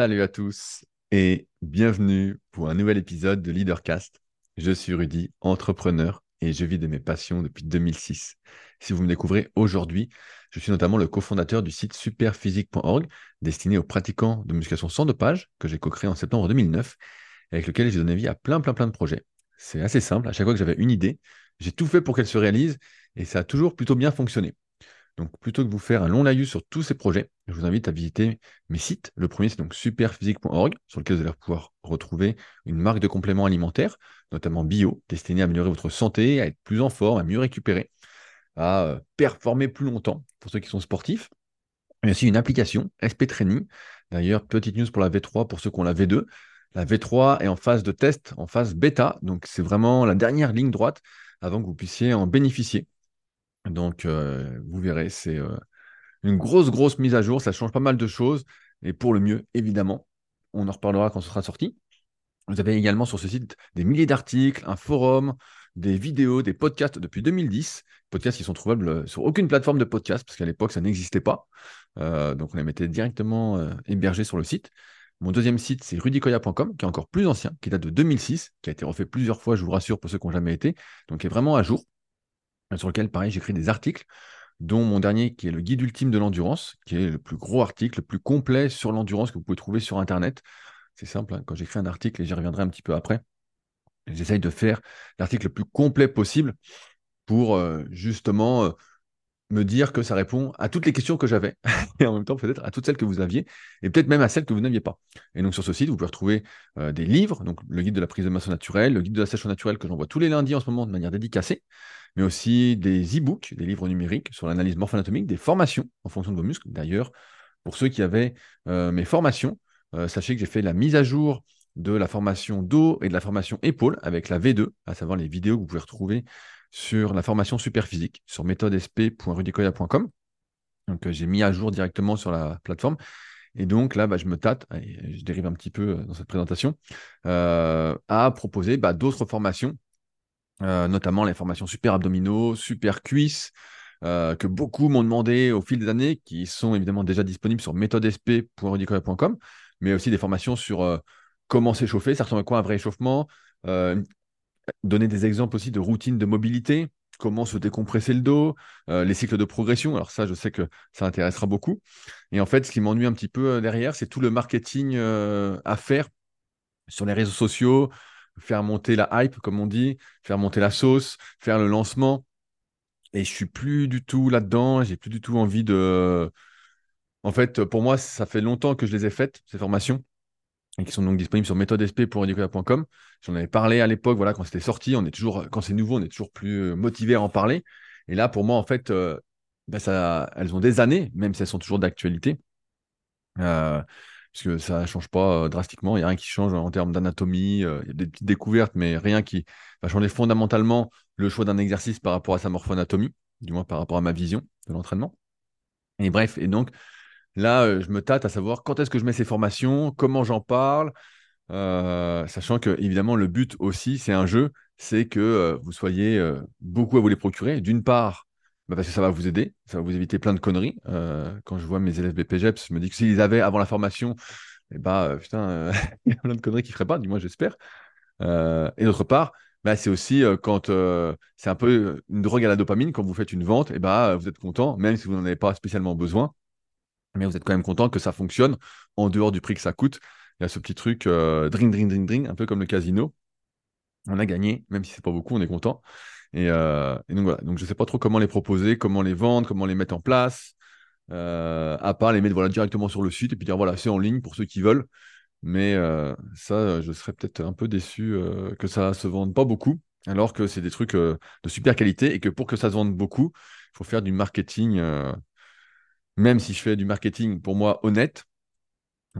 Salut à tous et bienvenue pour un nouvel épisode de Leadercast. Je suis Rudy, entrepreneur et je vis de mes passions depuis 2006. Si vous me découvrez aujourd'hui, je suis notamment le cofondateur du site superphysique.org destiné aux pratiquants de musculation sans dopage que j'ai co-créé en septembre 2009 avec lequel j'ai donné vie à plein plein plein de projets. C'est assez simple, à chaque fois que j'avais une idée, j'ai tout fait pour qu'elle se réalise et ça a toujours plutôt bien fonctionné. Donc, plutôt que de vous faire un long laïus sur tous ces projets, je vous invite à visiter mes sites. Le premier, c'est donc superphysique.org, sur lequel vous allez pouvoir retrouver une marque de compléments alimentaires, notamment bio, destinée à améliorer votre santé, à être plus en forme, à mieux récupérer, à euh, performer plus longtemps pour ceux qui sont sportifs. Il y a aussi une application, SP Training. D'ailleurs, petite news pour la V3 pour ceux qui ont la V2. La V3 est en phase de test, en phase bêta. Donc, c'est vraiment la dernière ligne droite avant que vous puissiez en bénéficier. Donc, euh, vous verrez, c'est euh, une grosse, grosse mise à jour. Ça change pas mal de choses. Et pour le mieux, évidemment. On en reparlera quand ce sera sorti. Vous avez également sur ce site des milliers d'articles, un forum, des vidéos, des podcasts depuis 2010. Podcasts qui sont trouvables sur aucune plateforme de podcast, parce qu'à l'époque, ça n'existait pas. Euh, donc, on les mettait directement hébergés sur le site. Mon deuxième site, c'est rudicoya.com, qui est encore plus ancien, qui date de 2006, qui a été refait plusieurs fois, je vous rassure, pour ceux qui n'ont jamais été, donc est vraiment à jour sur lequel, pareil, j'écris des articles, dont mon dernier qui est le guide ultime de l'endurance, qui est le plus gros article, le plus complet sur l'endurance que vous pouvez trouver sur Internet. C'est simple, hein, quand j'écris un article, et j'y reviendrai un petit peu après, j'essaye de faire l'article le plus complet possible pour euh, justement euh, me dire que ça répond à toutes les questions que j'avais, et en même temps peut-être à toutes celles que vous aviez, et peut-être même à celles que vous n'aviez pas. Et donc sur ce site, vous pouvez retrouver euh, des livres, donc le guide de la prise de masse naturelle, le guide de la sèche naturelle que j'envoie tous les lundis en ce moment de manière dédicacée, mais aussi des e-books, des livres numériques sur l'analyse morpho-anatomique, des formations en fonction de vos muscles. D'ailleurs, pour ceux qui avaient euh, mes formations, euh, sachez que j'ai fait la mise à jour de la formation dos et de la formation épaule avec la V2, à savoir les vidéos que vous pouvez retrouver sur la formation super physique sur méthodesp.rudicoya.com. Donc euh, j'ai mis à jour directement sur la plateforme. Et donc là, bah, je me tâte, je dérive un petit peu dans cette présentation, à proposer bah, d'autres formations euh, notamment les formations super abdominaux, super cuisses, euh, que beaucoup m'ont demandé au fil des années, qui sont évidemment déjà disponibles sur méthodesp.rudicoya.com, mais aussi des formations sur euh, comment s'échauffer, ça ressemble à quoi un vrai échauffement, donner des exemples aussi de routines de mobilité, comment se décompresser le dos, les cycles de progression. Alors ça, je sais que ça intéressera beaucoup. Et en fait, ce qui m'ennuie un petit peu derrière, c'est tout le marketing à faire sur les réseaux sociaux, faire monter la hype, comme on dit, faire monter la sauce, faire le lancement. Et je suis plus du tout là-dedans. J'ai plus du tout envie de. En fait, pour moi, ça fait longtemps que je les ai faites, ces formations, et qui sont donc disponibles sur méthodesp.com. J'en avais parlé à l'époque, voilà, quand c'était sorti. On est toujours, quand c'est nouveau, on est toujours plus motivé à en parler. Et là, pour moi, en fait, euh, ben ça, elles ont des années, même si elles sont toujours d'actualité. Euh, parce que ça ne change pas euh, drastiquement. Il n'y a rien qui change en termes d'anatomie. Euh, il y a des petites découvertes, mais rien qui va changer fondamentalement le choix d'un exercice par rapport à sa morphoanatomie, du moins par rapport à ma vision de l'entraînement. Et bref, et donc là, euh, je me tâte à savoir quand est-ce que je mets ces formations, comment j'en parle, sachant que évidemment le but aussi, c'est un jeu, c'est que vous soyez beaucoup à vous les procurer. D'une part, bah, parce que ça va vous aider, ça va vous éviter plein de conneries. Euh, quand je vois mes élèves BPGEPS, je me dis que s'ils avaient avant la formation, eh bah, euh, putain, euh, il y a plein de conneries qu'ils ne feraient pas, du moins j'espère. et d'autre part, bah, c'est aussi quand c'est un peu une drogue à la dopamine, quand vous faites une vente, et bah, vous êtes content, même si vous n'en avez pas spécialement besoin, mais vous êtes quand même content que ça fonctionne en dehors du prix que ça coûte. Il y a ce petit truc dring, dring, dring, dring, un peu comme le casino. On a gagné, même si c'est pas beaucoup, on est content. Euh, et, donc voilà, donc je ne sais pas trop comment les proposer, comment les vendre, comment les mettre en place, euh, à part les mettre voilà, directement sur le site et puis dire voilà, c'est en ligne pour ceux qui veulent. Mais euh, ça, je serais peut-être un peu déçu que ça ne se vende pas beaucoup, alors que c'est des trucs de super qualité et que pour que ça se vende beaucoup, il faut faire du marketing, même si je fais du marketing pour moi honnête,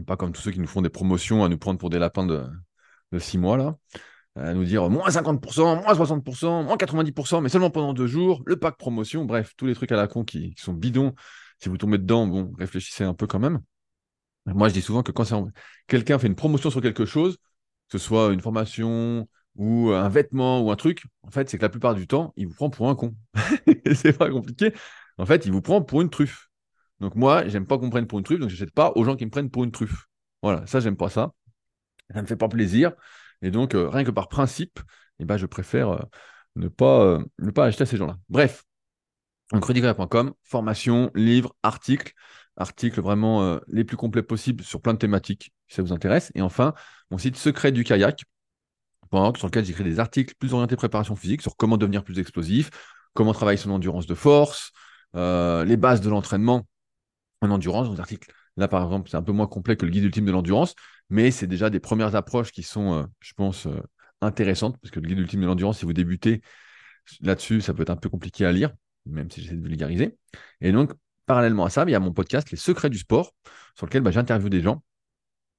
pas comme tous ceux qui nous font des promotions à nous prendre pour des lapins de, de six mois là à nous dire moins 50%, moins 60%, moins 90%, mais seulement pendant deux jours, le pack promotion, bref, tous les trucs à la con qui, sont bidons. Si vous tombez dedans, bon, réfléchissez un peu quand même. Moi, je dis souvent que quand quelqu'un fait une promotion sur quelque chose, que ce soit une formation ou un vêtement ou un truc, en fait, c'est que la plupart du temps, il vous prend pour un con. c'est pas compliqué. En fait, il vous prend pour une truffe. Donc moi, j'aime pas qu'on me prenne pour une truffe, donc je n'achète pas aux gens qui me prennent pour une truffe. Voilà, ça, j'aime pas ça. Ça me fait pas plaisir. Et donc, euh, rien que par principe, eh ben, je préfère euh, ne, pas, euh, ne pas acheter à ces gens-là. Bref, donc rudicoya.com, formation, livres, articles, articles vraiment les plus complets possibles sur plein de thématiques, si ça vous intéresse. Et enfin, mon site secret du kayak, sur lequel j'écris des articles plus orientés préparation physique, sur comment devenir plus explosif, comment travailler son endurance de force, les bases de l'entraînement en endurance. Donc, articles, là, par exemple, c'est un peu moins complet que le guide ultime de l'endurance, mais c'est déjà des premières approches qui sont, euh, je pense, euh, intéressantes, parce que le guide ultime de l'endurance, si vous débutez là-dessus, ça peut être un peu compliqué à lire, même si j'essaie de vulgariser. Et donc, parallèlement à ça, il y a mon podcast Les Secrets du sport, sur lequel bah, j'interviewe des gens,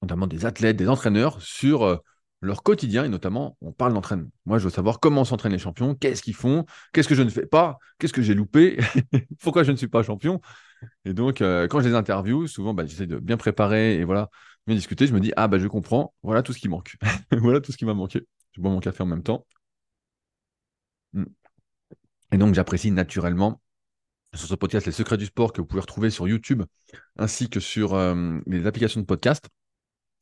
notamment des athlètes, des entraîneurs, sur euh, leur quotidien, et notamment, on parle d'entraînement. Moi, je veux savoir comment s'entraînent les champions, qu'est-ce qu'ils font, qu'est-ce que je ne fais pas, qu'est-ce que j'ai loupé, pourquoi je ne suis pas champion. Et donc, quand je les interviewe, souvent, bah, j'essaie de bien préparer et voilà, bien discuter, je me dis, ah bah je comprends, voilà tout ce qui manque. voilà tout ce qui m'a manqué. Je bois mon café en même temps. Hmm. Et donc j'apprécie naturellement sur ce podcast Les secrets du sport que vous pouvez retrouver sur YouTube ainsi que sur euh, les applications de podcast.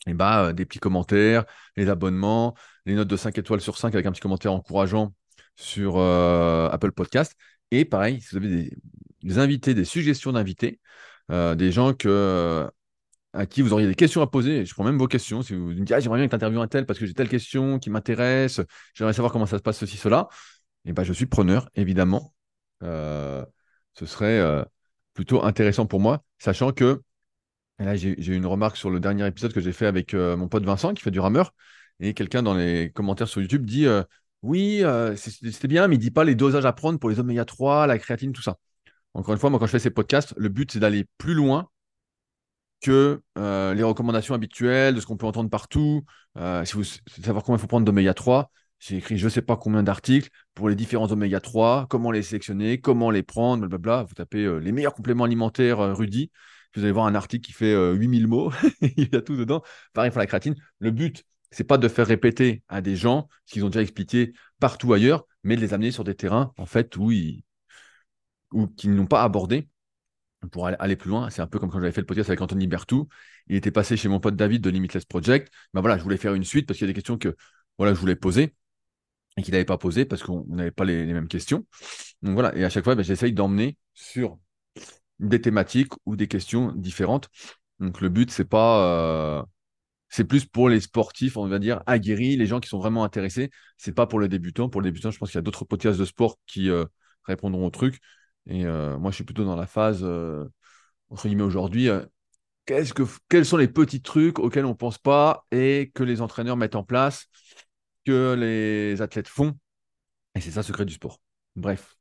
Et bah, euh, des petits commentaires, les abonnements, les notes de 5 étoiles sur 5 avec un petit commentaire encourageant sur euh, Apple Podcast. Et pareil, si vous avez des, invités, des suggestions d'invités, des gens que à qui vous auriez des questions à poser. Je prends même vos questions. Si vous me dites, ah, j'aimerais bien que tu un tel parce que j'ai telle question qui m'intéresse, j'aimerais savoir comment ça se passe, ceci, cela, et eh ben, je suis preneur, évidemment. Euh, ce serait euh, plutôt intéressant pour moi, sachant que là, j'ai une remarque sur le dernier épisode que j'ai fait avec euh, mon pote Vincent qui fait du rameur, et quelqu'un dans les commentaires sur YouTube dit Oui, c'était bien, mais il dit pas les dosages à prendre pour les oméga 3, la créatine, tout ça. Encore une fois, moi, quand je fais ces podcasts, le but, c'est d'aller plus loin que euh, les recommandations habituelles de ce qu'on peut entendre partout. Euh, si vous savoir combien il faut prendre d'oméga 3, j'ai écrit je ne sais pas combien d'articles pour les différents oméga 3, comment les sélectionner, comment les prendre, blablabla. Vous tapez euh, les meilleurs compléments alimentaires Rudy. Vous allez voir un article qui fait 8000 mots. il y a tout dedans. Pareil pour la créatine. Le but, c'est pas de faire répéter à des gens ce qu'ils ont déjà expliqué partout ailleurs, mais de les amener sur des terrains en fait où ils ou qu'ils n'ont pas abordé pour aller plus loin, c'est un peu comme quand j'avais fait le podcast avec Anthony Bertou. Il était passé chez mon pote David de Limitless Project. Ben voilà, je voulais faire une suite parce qu'il y a des questions que voilà, je voulais poser et qu'il n'avait pas posées parce qu'on n'avait pas les, mêmes questions. Donc voilà, et à chaque fois, ben, j'essaye d'emmener sur des thématiques ou des questions différentes. Donc le but, c'est pas. Euh, c'est plus pour les sportifs, on va dire, aguerris, les gens qui sont vraiment intéressés. C'est pas pour les débutants. Pour les débutants, je pense qu'il y a d'autres podcasts de sport qui euh, répondront au truc. Et euh, moi, je suis plutôt dans la phase, entre guillemets, aujourd'hui, euh, que, quels sont les petits trucs auxquels on ne pense pas et que les entraîneurs mettent en place, que les athlètes font. Et c'est ça, le secret du sport. Bref.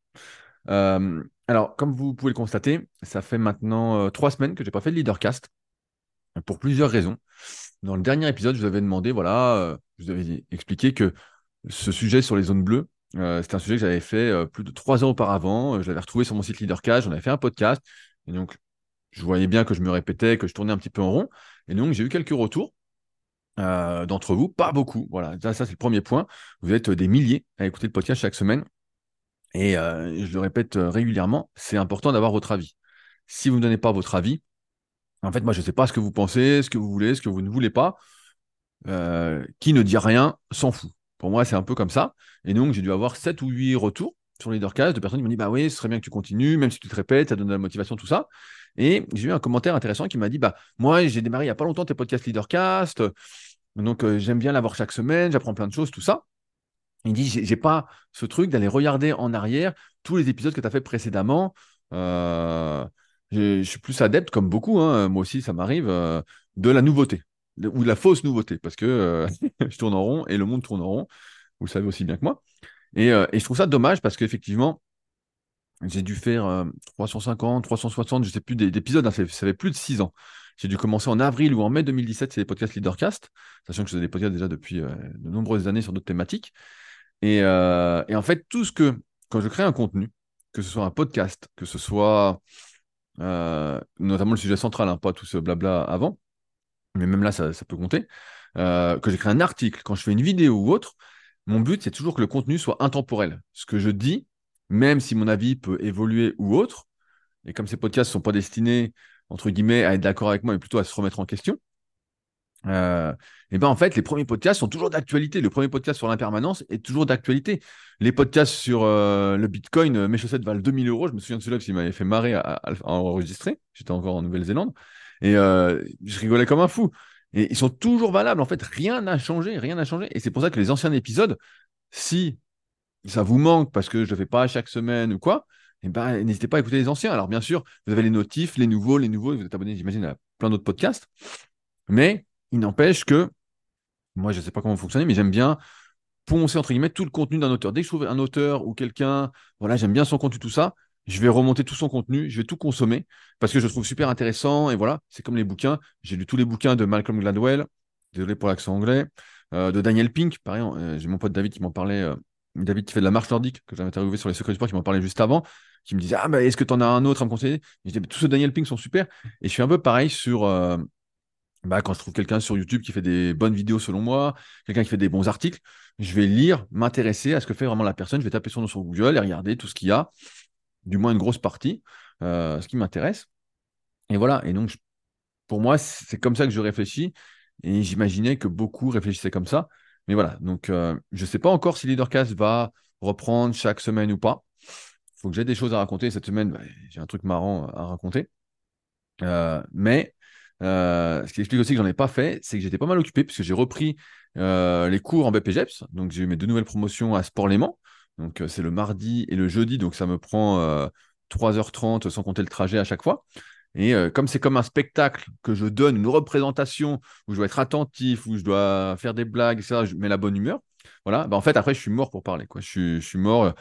Alors, comme vous pouvez le constater, ça fait maintenant trois semaines que je n'ai pas fait de leadercast pour plusieurs raisons. Dans le dernier épisode, je vous avais demandé, voilà, je vous avais expliqué que ce sujet sur les zones bleues, euh, c'était un sujet que j'avais fait euh, plus de trois ans auparavant. Euh, je l'avais retrouvé sur mon site LeaderCast. J'en avais fait un podcast. Et donc, je voyais bien que je me répétais, que je tournais un petit peu en rond. Et donc, j'ai eu quelques retours d'entre vous. Pas beaucoup. Voilà, ça, c'est le premier point. Vous êtes des milliers à écouter le podcast chaque semaine. Et je le répète régulièrement, c'est important d'avoir votre avis. Si vous ne donnez pas votre avis, en fait, moi, je ne sais pas ce que vous pensez, ce que vous voulez, ce que vous ne voulez pas. qui ne dit rien s'en fout. Pour moi, c'est un peu comme ça. Et donc, j'ai dû avoir 7 ou 8 retours sur LeaderCast de personnes qui m'ont dit Bah oui, ce serait bien que tu continues, même si tu te répètes, ça donne de la motivation, tout ça. Et j'ai eu un commentaire intéressant qui m'a dit Bah, moi, j'ai démarré il n'y a pas longtemps tes podcasts LeaderCast. Donc, euh, j'aime bien l'avoir chaque semaine, j'apprends plein de choses, tout ça. Il dit J'ai pas ce truc d'aller regarder en arrière tous les épisodes que tu as fait précédemment. Euh, je suis plus adepte, comme beaucoup, hein, moi aussi, ça m'arrive, euh, de la nouveauté ou de la fausse nouveauté, parce que euh, je tourne en rond et le monde tourne en rond. Vous le savez aussi bien que moi. Et, je trouve ça dommage parce qu'effectivement, j'ai dû faire 350, euh, 360, je sais plus d'épisodes, hein, ça, fait plus de 6 ans. J'ai dû commencer en avril ou en mai 2017, c'est les podcasts Leadercast, sachant que je faisais des podcasts déjà depuis de nombreuses années sur d'autres thématiques. Et, et, en fait, tout ce que, quand je crée un contenu, que ce soit un podcast, que ce soit notamment le sujet central, hein, pas tout ce blabla avant, mais même là, ça, peut compter, euh, que j'écris un article, quand je fais une vidéo ou autre, mon but, c'est toujours que le contenu soit intemporel. Ce que je dis, même si mon avis peut évoluer ou autre, et comme ces podcasts ne sont pas destinés, entre guillemets, à être d'accord avec moi, mais plutôt à se remettre en question, euh, et ben en fait, les premiers podcasts sont toujours d'actualité. Le premier podcast sur l'impermanence est toujours d'actualité. Les podcasts sur euh, le Bitcoin, euh, mes chaussettes valent 2000 euros. Je me souviens de celui-là qui m'avait fait marrer à, enregistrer. J'étais encore en Nouvelle-Zélande. Et je rigolais comme un fou. Et ils sont toujours valables. En fait, rien n'a changé. Rien n'a changé. Et c'est pour ça que les anciens épisodes, si ça vous manque parce que je ne le fais pas chaque semaine ou quoi, eh ben, n'hésitez pas à écouter les anciens. Alors, bien sûr, vous avez les notifs, les nouveaux, les nouveaux. Vous êtes abonné, j'imagine, à plein d'autres podcasts. Mais il n'empêche que, moi, je ne sais pas comment fonctionner, mais j'aime bien poncer, entre guillemets, tout le contenu d'un auteur. Dès que je trouve un auteur ou quelqu'un, voilà, j'aime bien son contenu, tout ça, je vais remonter tout son contenu, je vais tout consommer parce que je trouve super intéressant. Et voilà, c'est comme les bouquins. J'ai lu tous les bouquins de Malcolm Gladwell, désolé pour l'accent anglais, euh, de Daniel Pink, pareil, euh, j'ai mon pote David qui m'en parlait, euh, David qui fait de la marche nordique, que j'avais interviewé sur les secrets du sport, qui m'en parlait juste avant, qui me disait Ah, bah, est-ce que tu en as un autre à me conseiller? Je disais Tous ceux de Daniel Pink sont super. Et je suis un peu pareil sur bah, quand je trouve quelqu'un sur YouTube qui fait des bonnes vidéos selon moi, quelqu'un qui fait des bons articles, je vais lire, m'intéresser à ce que fait vraiment la personne. Je vais taper son nom sur Google et regarder tout ce qu'il y a, du moins une grosse partie, euh, ce qui m'intéresse. Et voilà. Et donc, pour moi, c'est comme ça que je réfléchis. Et j'imaginais que beaucoup réfléchissaient comme ça. Mais voilà. Donc, euh, je ne sais pas encore si Leadercast va reprendre chaque semaine ou pas. Il faut que j'ai des choses à raconter. Cette semaine, bah, j'ai un truc marrant à raconter. Euh, mais euh, ce qui explique aussi que j'en ai pas fait, c'est que j'étais pas mal occupé puisque j'ai repris euh, les cours en BPGEPS. Donc j'ai eu mes deux nouvelles promotions à Sport Léman. Donc euh, c'est le mardi et le jeudi, donc ça me prend 3h30 sans compter le trajet à chaque fois. Et comme c'est comme un spectacle que je donne, une représentation où je dois être attentif, où je dois faire des blagues, etc., je mets la bonne humeur. Voilà, bah, en fait après je suis mort pour parler. Quoi. Je, suis, je suis mort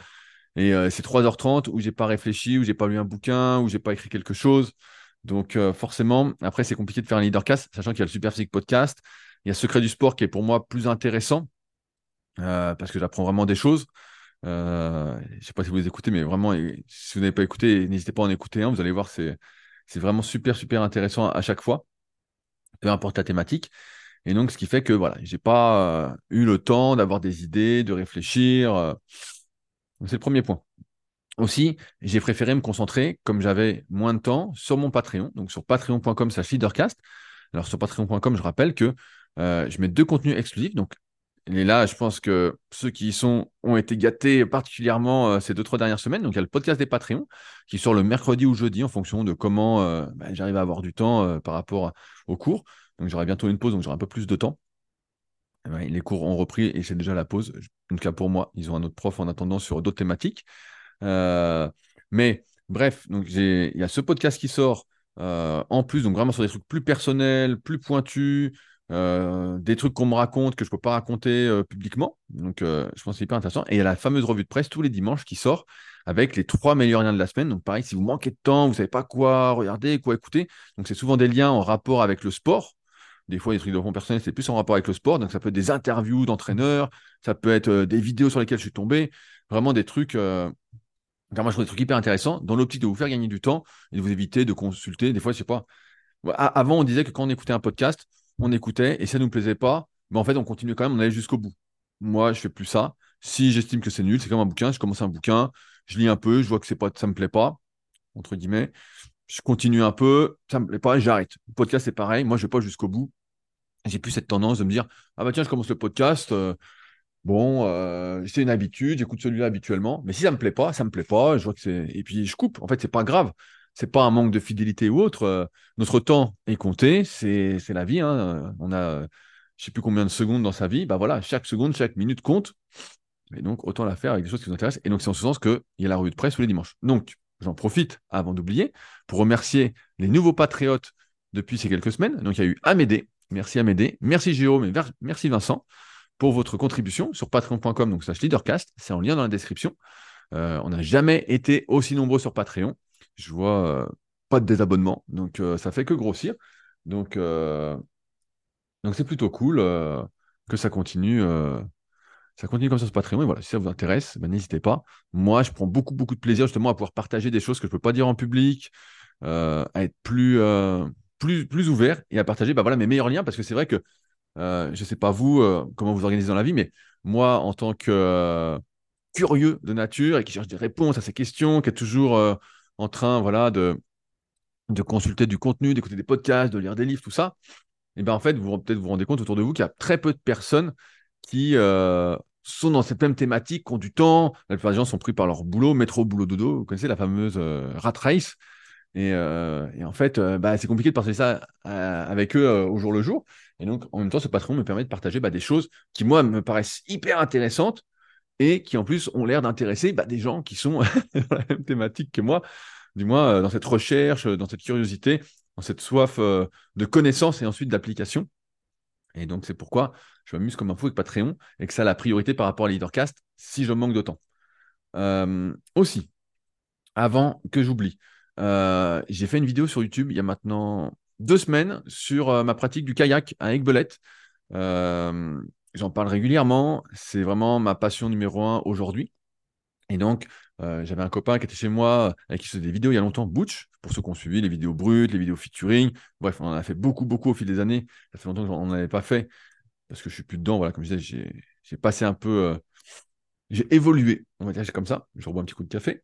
et c'est 3h30 où j'ai pas réfléchi, où j'ai pas lu un bouquin, où j'ai pas écrit quelque chose. Donc euh, forcément, après, c'est compliqué de faire un leadercast, sachant qu'il y a le Super Physique Podcast. Il y a Secret du Sport qui est pour moi plus intéressant euh, parce que j'apprends vraiment des choses. Euh, je ne sais pas si vous les écoutez, mais vraiment, si vous n'avez pas écouté, n'hésitez pas à en écouter un. Vous allez voir, c'est, vraiment super, super intéressant à, chaque fois, peu importe la thématique. Et donc, ce qui fait que voilà, j'ai pas eu le temps d'avoir des idées, de réfléchir. c'est le premier point. Aussi, j'ai préféré me concentrer, comme j'avais moins de temps, sur mon Patreon, donc sur patreon.com slash leadercast. Alors sur patreon.com, je rappelle que euh, je mets deux contenus exclusifs. Donc et là, je pense que ceux qui y sont ont été gâtés particulièrement euh, ces deux, trois dernières semaines. Donc il y a le podcast des Patreons qui sort le mercredi ou jeudi en fonction de comment euh, bah, j'arrive à avoir du temps par rapport au cours. Donc j'aurai bientôt une pause, donc j'aurai un peu plus de temps. les cours ont repris et c'est déjà la pause. En tout cas pour moi, ils ont un autre prof en attendant sur d'autres thématiques. Euh, mais bref, donc il y a ce podcast qui sort euh, en plus, donc vraiment sur des trucs plus personnels, plus pointus, euh, des trucs qu'on me raconte que je ne peux pas raconter publiquement. Donc, je pense que c'est hyper intéressant. Et il y a la fameuse revue de presse tous les dimanches qui sort avec les trois meilleurs liens de la semaine. Donc, pareil, si vous manquez de temps, vous ne savez pas quoi regarder, quoi écouter. Donc, c'est souvent des liens en rapport avec le sport. Des fois, les trucs de développement personnel, c'est plus en rapport avec le sport. Donc, ça peut être des interviews d'entraîneurs, ça peut être des vidéos sur lesquelles je suis tombé. Vraiment des trucs moi, je trouve des trucs hyper intéressants dans l'optique de vous faire gagner du temps et de vous éviter de consulter. Des fois, je sais pas. Avant, on disait que quand on écoutait un podcast, on écoutait et ça ne nous plaisait pas, mais en fait, on continuait quand même, on allait jusqu'au bout. Moi, je fais plus ça. Si j'estime que c'est nul, c'est comme un bouquin. Je commence un bouquin, je lis un peu, je vois que c'est pas, ça me plaît pas, entre guillemets. Je continue un peu, ça me plaît pas, j'arrête. Le podcast, c'est pareil. Moi, je vais pas jusqu'au bout. J'ai plus cette tendance de me dire, ah bah tiens, je commence le podcast. Euh, Bon, euh, c'est une habitude, j'écoute celui-là habituellement, mais si ça me plaît pas, ça me plaît pas, je vois que c'est et puis je coupe. En fait, c'est pas grave. C'est pas un manque de fidélité ou autre. Euh, notre temps est compté, c'est la vie. Hein. On a je sais plus combien de secondes dans sa vie. Bah voilà, chaque seconde, chaque minute compte. Et donc autant la faire avec des choses qui nous intéressent. Et donc c'est en ce sens qu'il y a la revue de presse tous les dimanches. Donc j'en profite avant d'oublier pour remercier les nouveaux patriotes depuis ces quelques semaines. Donc il y a eu Amédée, merci Amédée, merci Jérôme et merci Vincent pour votre contribution sur patreon.com, donc slash leadercast. C'est en lien dans la description. Euh, on n'a jamais été aussi nombreux sur Patreon. Je vois euh, pas de désabonnement, donc euh, ça fait que grossir. Donc, donc c'est plutôt cool que ça continue. ça continue comme ça sur Patreon. Et voilà, si ça vous intéresse, ben, n'hésitez pas. Moi, je prends beaucoup, beaucoup de plaisir justement à pouvoir partager des choses que je ne peux pas dire en public, à être plus, plus, plus ouvert et à partager ben, voilà, mes meilleurs liens parce que c'est vrai que euh, je ne sais pas vous, euh, comment vous organisez dans la vie, mais moi, en tant que euh, curieux de nature et qui cherche des réponses à ces questions, qui est toujours en train voilà, de, consulter du contenu, d'écouter des podcasts, de lire des livres, tout ça, et ben en fait, vous peut-être vous rendez compte autour de vous qu'il y a très peu de personnes qui sont dans cette même thématique, qui ont du temps. La plupart des gens sont pris par leur boulot, métro, boulot, dodo. Vous connaissez la fameuse rat race? Et, euh, et en fait, bah, c'est compliqué de partager ça avec eux au jour le jour. Et donc, en même temps, ce Patreon me permet de partager bah, des choses qui, moi, me paraissent hyper intéressantes et qui, en plus, ont l'air d'intéresser bah, des gens qui sont dans la même thématique que moi, du moins dans cette recherche, dans cette curiosité, dans cette soif de connaissance et ensuite d'application. Et donc, c'est pourquoi je m'amuse comme un fou avec Patreon et que ça a la priorité par rapport à Leadercast si je manque de temps. Euh, aussi, avant que j'oublie, euh, j'ai fait une vidéo sur YouTube il y a maintenant deux semaines sur euh, ma pratique du kayak à Aigbelette. J'en parle régulièrement, c'est vraiment ma passion numéro un aujourd'hui. Et donc, j'avais un copain qui était chez moi, avec qui je faisais des vidéos il y a longtemps, Butch, pour ceux qui ont suivi, les vidéos brutes, les vidéos featuring. Bref, on en a fait beaucoup, beaucoup au fil des années. Ça fait longtemps qu'on n'en avait pas fait parce que je suis plus dedans. Voilà, comme je disais, j'ai passé un peu. Euh, j'ai évolué, on va dire, comme ça. Je rebois un petit coup de café.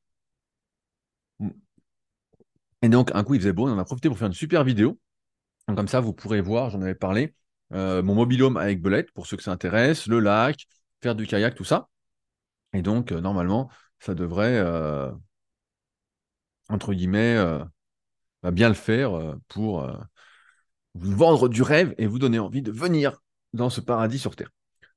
Et donc, un coup, il faisait beau, on en a profité pour faire une super vidéo. Comme ça, vous pourrez voir, j'en avais parlé, euh, mon mobilhome avec belette, pour ceux que ça intéresse, le lac, faire du kayak, tout ça. Et donc, euh, normalement, ça devrait, entre guillemets, bah, bien le faire pour vous vendre du rêve et vous donner envie de venir dans ce paradis sur Terre.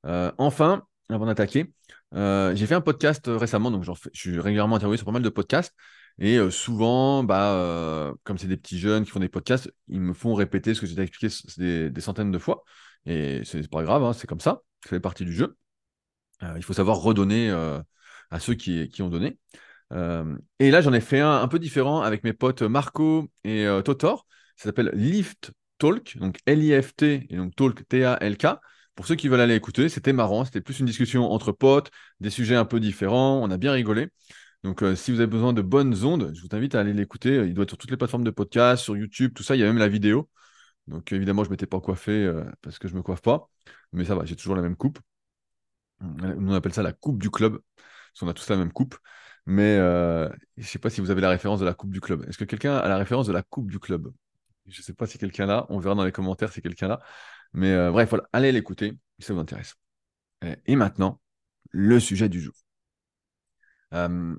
Euh, enfin, avant d'attaquer, euh, j'ai fait un podcast récemment, donc je suis régulièrement interviewé sur pas mal de podcasts. Et souvent, bah, comme c'est des petits jeunes qui font des podcasts, ils me font répéter ce que j'ai expliqué des, des, centaines de fois. Et c'est pas grave, hein, c'est comme ça, ça fait partie du jeu. il faut savoir redonner à ceux qui, qui ont donné. et là, j'en ai fait un un peu différent avec mes potes Marco et Totor. Ça s'appelle Lift Talk, donc L-I-F-T et donc Talk T-A-L-K. Pour ceux qui veulent aller écouter, c'était marrant, c'était plus une discussion entre potes, des sujets un peu différents, on a bien rigolé. Donc euh, si vous avez besoin de bonnes ondes, je vous invite à aller l'écouter. Il doit être sur toutes les plateformes de podcast, sur YouTube, tout ça, il y a même la vidéo. Donc évidemment, je ne m'étais pas coiffé euh, parce que je ne me coiffe pas, mais ça va, j'ai toujours la même coupe. Nous, on appelle ça la coupe du club, parce qu'on a tous la même coupe. Mais euh, je ne sais pas si vous avez la référence de la coupe du club. Est-ce que quelqu'un a la référence de la coupe du club? Je ne sais pas si quelqu'un là, on verra dans les commentaires si quelqu'un là. Mais euh, bref, voilà, allez l'écouter si ça vous intéresse. Et maintenant, le sujet du jour. Euh,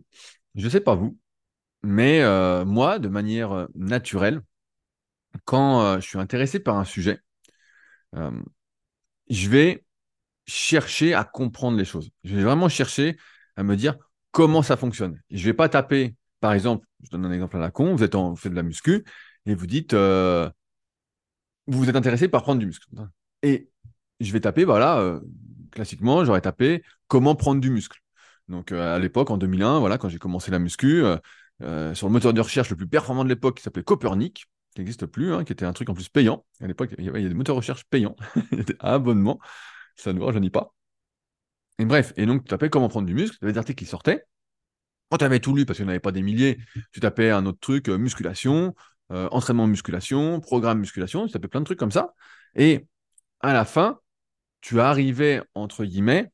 je ne sais pas vous, mais euh, moi, de manière naturelle, quand je suis intéressé par un sujet, je vais chercher à comprendre les choses. Je vais vraiment chercher à me dire comment ça fonctionne. Je ne vais pas taper, par exemple, je donne un exemple à la con, vous êtes en, vous faites de la muscu, et vous dites, euh, vous vous êtes intéressé par prendre du muscle. Et je vais taper, voilà, euh, classiquement, j'aurais tapé comment prendre du muscle. Donc euh, à l'époque, en 2001, voilà, quand j'ai commencé la muscu, sur le moteur de recherche le plus performant de l'époque, qui s'appelait Copernic, qui n'existe plus, hein, qui était un truc en plus payant. À l'époque, il y avait des moteurs de recherche payants, à abonnement. Ça ne rajeunit pas. Et bref, et donc tu tapais comment prendre du muscle, il y avait des articles qui sortaient. Quand tu avais tout lu, parce qu'il n'y en avait pas des milliers, tu tapais un autre truc, musculation, euh, entraînement musculation, programme musculation, ça fait plein de trucs comme ça. Et à la fin, tu arrivais, entre guillemets,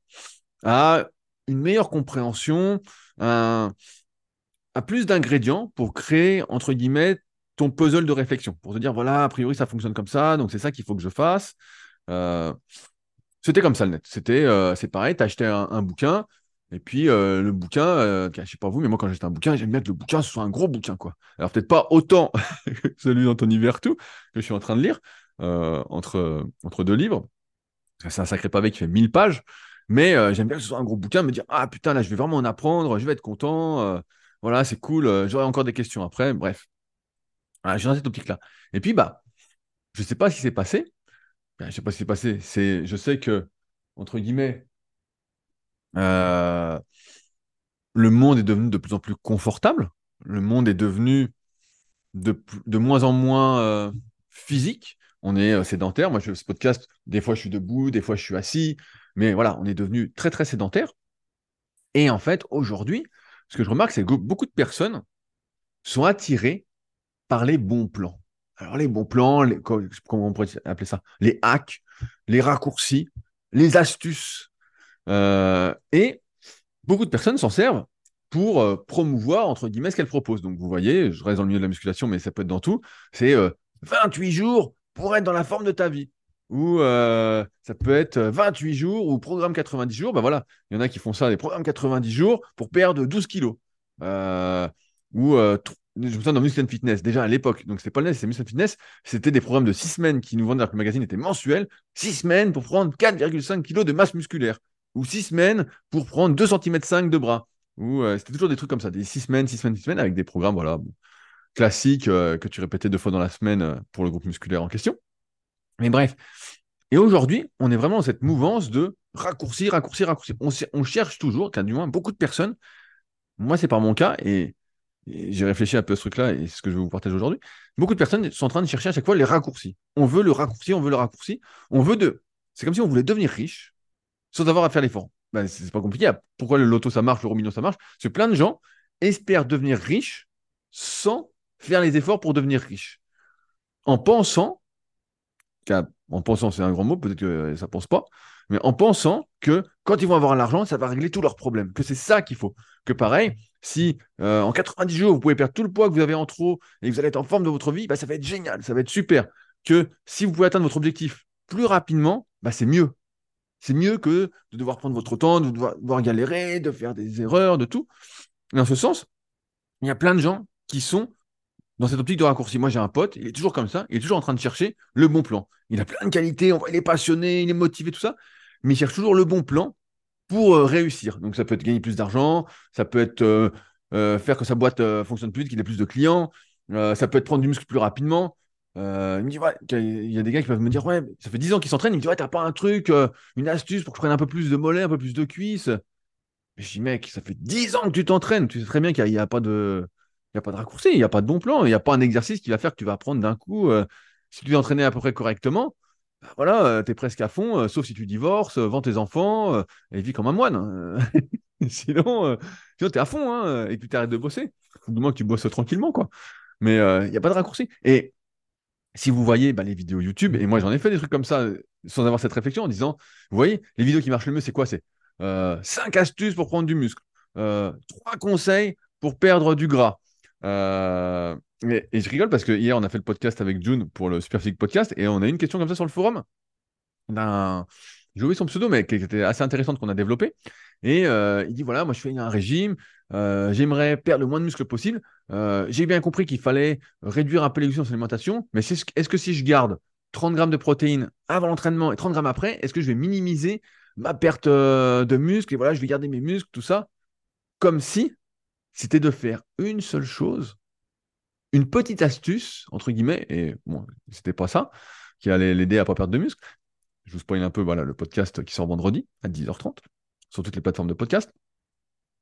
à une meilleure compréhension, à, plus d'ingrédients pour créer, entre guillemets, ton puzzle de réflexion, pour te dire, voilà, a priori, ça fonctionne comme ça, donc c'est ça qu'il faut que je fasse. Euh, c'était comme ça le net. C'était, euh, c'est pareil, tu achetais un, bouquin, et puis euh, le bouquin, je sais pas vous, mais moi quand j'achète un bouquin, j'aime bien que le bouquin soit un gros bouquin quoi. Alors peut-être pas autant que celui d'Anthony Vertou que je suis en train de lire entre entre deux livres. C'est un sacré pavé qui fait 1000 pages, mais j'aime bien que ce soit un gros bouquin, me dire ah putain là je vais vraiment en apprendre, je vais être content, voilà c'est cool, j'aurai encore des questions après, bref. Voilà, je suis dans cette optique là. Et puis bah je sais pas ce qui s'est passé. Je sais pas ce qui s'est passé. Je sais que entre guillemets euh, le monde est devenu de plus en plus confortable. Le monde est devenu de, de moins en moins euh, physique. On est euh, sédentaire. Moi, je fais ce podcast, des fois je suis debout, des fois je suis assis. Mais voilà, on est devenu très, très sédentaire. Et en fait, aujourd'hui, ce que je remarque, c'est que beaucoup de personnes sont attirées par les bons plans. Alors, les bons plans, comment on pourrait appeler ça? Les hacks, les raccourcis, les astuces, euh, et beaucoup de personnes s'en servent pour euh, promouvoir, entre guillemets, ce qu'elles proposent. Donc, vous voyez, je reste dans le milieu de la musculation, mais ça peut être dans tout. C'est 28 euh, jours pour être dans la forme de ta vie. Ou euh, ça peut être 28 jours ou programme 90 jours. Ben voilà, il y en a qui font ça, des programmes 90 jours pour perdre 12 kilos. Euh, ou euh, je me souviens dans Muscle Fitness, déjà à l'époque, donc c'était pas le NES, c'est Muscle Fitness, c'était des programmes de 6 semaines qui nous vendaient que le magazine était mensuel. 6 semaines pour prendre 4,5 kilos de masse musculaire. Ou 6 semaines pour prendre 2 cm 5 de bras. Ou c'était toujours des trucs comme ça, des 6 semaines, 6 semaines, 6 semaines avec des programmes, voilà classique euh, que tu répétais deux fois dans la semaine euh, pour le groupe musculaire en question. Mais bref. Et aujourd'hui, on est vraiment dans cette mouvance de raccourcir, raccourcir, raccourcir. On, cherche toujours, du moins beaucoup de personnes, moi c'est pas mon cas, et, j'ai réfléchi un peu à ce truc-là, et c'est ce que je vais vous partager aujourd'hui. Beaucoup de personnes sont en train de chercher à chaque fois les raccourcis. On veut le raccourci, on veut le raccourci, on veut de. C'est comme si on voulait devenir riche sans avoir à faire l'effort. Ben, c'est pas compliqué. Pourquoi le loto ça marche, le romino ça marche? Parce que plein de gens espèrent devenir riches sans faire les efforts pour devenir riche. En pensant, en pensant c'est un grand mot, peut-être que ça ne pense pas, mais en pensant que quand ils vont avoir l'argent, ça va régler tous leurs problèmes, que c'est ça qu'il faut. Que pareil, si euh, en 90 jours, vous pouvez perdre tout le poids que vous avez en trop et que vous allez être en forme de votre vie, bah, ça va être génial, ça va être super. Que si vous pouvez atteindre votre objectif plus rapidement, bah, c'est mieux. C'est mieux que de devoir prendre votre temps, de devoir, galérer, de faire des erreurs, de tout. Et en ce sens, il y a plein de gens qui sont dans cette optique de raccourci. Moi, j'ai un pote, il est toujours comme ça, il est toujours en train de chercher le bon plan. Il a plein de qualités, il est passionné, il est motivé, tout ça, mais il cherche toujours le bon plan pour euh, réussir. Donc, ça peut être gagner plus d'argent, ça peut être euh, euh, faire que sa boîte fonctionne plus vite, qu'il ait plus de clients, ça peut être prendre du muscle plus rapidement. il me dit, ouais, il y a des gars qui peuvent me dire, ouais, ça fait 10 ans qu'il s'entraîne, il me dit, ouais, t'as pas un truc, une astuce pour que je prenne un peu plus de mollets, un peu plus de cuisses? Mais je dis, mec, ça fait 10 ans que tu t'entraînes, tu sais très bien qu'il n'y a, pas de n'y a pas de raccourci, il n'y a pas de bon plan, il n'y a pas un exercice qui va faire que tu vas apprendre d'un coup. Euh, si tu t'es entraîné à peu près correctement, bah voilà, euh, tu es presque à fond, euh, sauf si tu divorces, vends tes enfants et vis comme un moine. Hein. sinon, sinon tu es à fond hein, et tu t'arrêtes de bosser. Du moins que tu bosses tranquillement, quoi. Mais il n'y a pas de raccourci. Et si vous voyez bah, les vidéos YouTube, et moi j'en ai fait des trucs comme ça sans avoir cette réflexion en disant, vous voyez, les vidéos qui marchent le mieux, c'est quoi? C'est 5 astuces pour prendre du muscle, 3 conseils pour perdre du gras, euh, et, je rigole parce que hier, on a fait le podcast avec June pour le Superphysique Podcast et on a eu une question comme ça sur le forum J'ai oublié son pseudo, mais qui était assez intéressante qu'on a développé. Et euh, il dit voilà, moi je fais un régime, euh, j'aimerais perdre le moins de muscles possible. J'ai bien compris qu'il fallait réduire un peu les son alimentation, mais est-ce que si je garde 30 grammes de protéines avant l'entraînement et 30 grammes après, est-ce que je vais minimiser ma perte de muscles et voilà, je vais garder mes muscles, tout ça, comme si c'était de faire une seule chose, une petite astuce, entre guillemets, et bon, c'était pas ça, qui allait l'aider à pas perdre de muscle. Je vous spoil un peu, voilà, le podcast qui sort vendredi à 10h30 sur toutes les plateformes de podcast.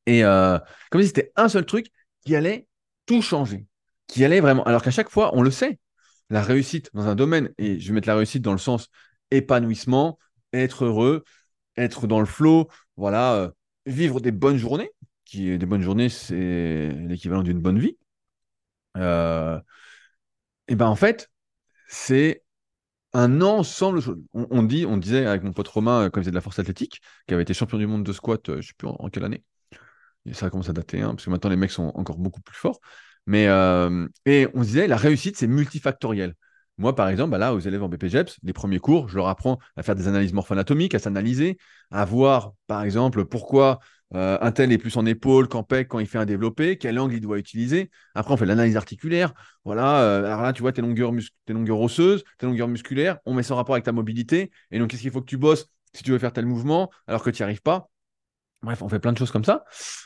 Et euh, comme si c'était un seul truc qui allait tout changer, qui allait vraiment. Alors qu'à chaque fois, on le sait, la réussite dans un domaine, et je vais mettre la réussite dans le sens épanouissement, être heureux, être dans le flow, voilà, euh, vivre des bonnes journées, des bonnes journées, c'est l'équivalent d'une bonne vie. Euh, et ben en fait, c'est un ensemble choses. On, dit, on disait avec mon pote Romain, quand il faisait de la force athlétique, qui avait été champion du monde de squat, euh, je ne sais plus en, quelle année. Et ça commence à dater, hein, parce que maintenant les mecs sont encore beaucoup plus forts. Mais euh, et on disait, la réussite, c'est multifactoriel. Moi, par exemple, bah là, aux élèves en BPGEPS, les premiers cours, je leur apprends à faire des analyses morpho-anatomiques, à s'analyser, à voir, par exemple, pourquoi euh, un tel est plus en épaule qu'en pec quand il fait un développé, quel angle il doit utiliser? Après, on fait l'analyse articulaire. Voilà, euh, alors là, tu vois tes longueurs, tes longueurs osseuses, tes longueurs musculaires, on met ça en rapport avec ta mobilité. Et donc, qu'est-ce qu'il faut que tu bosses si tu veux faire tel mouvement alors que tu n'y arrives pas? Bref, on fait plein de choses comme ça.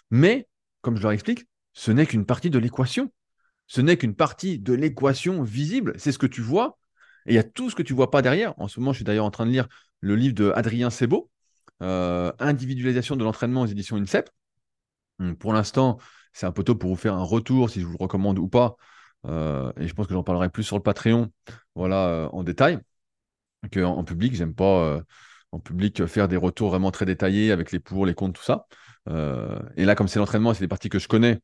Mais, comme je leur explique, ce n'est qu'une partie de l'équation. Ce n'est qu'une partie de l'équation visible. C'est ce que tu vois. Et il y a tout ce que tu vois pas derrière. En ce moment, je suis d'ailleurs en train de lire le livre de Adrien Sebo, euh, individualisation de l'entraînement aux éditions INSEP. pour l'instant, c'est un peu tôt pour vous faire un retour si je vous le recommande ou pas. Euh, et je pense que j'en parlerai plus sur le Patreon, voilà, euh, en détail, qu'en en public. J'aime pas en public faire des retours vraiment très détaillés avec les pour, les contre, tout ça. et là, comme c'est l'entraînement, c'est des parties que je connais.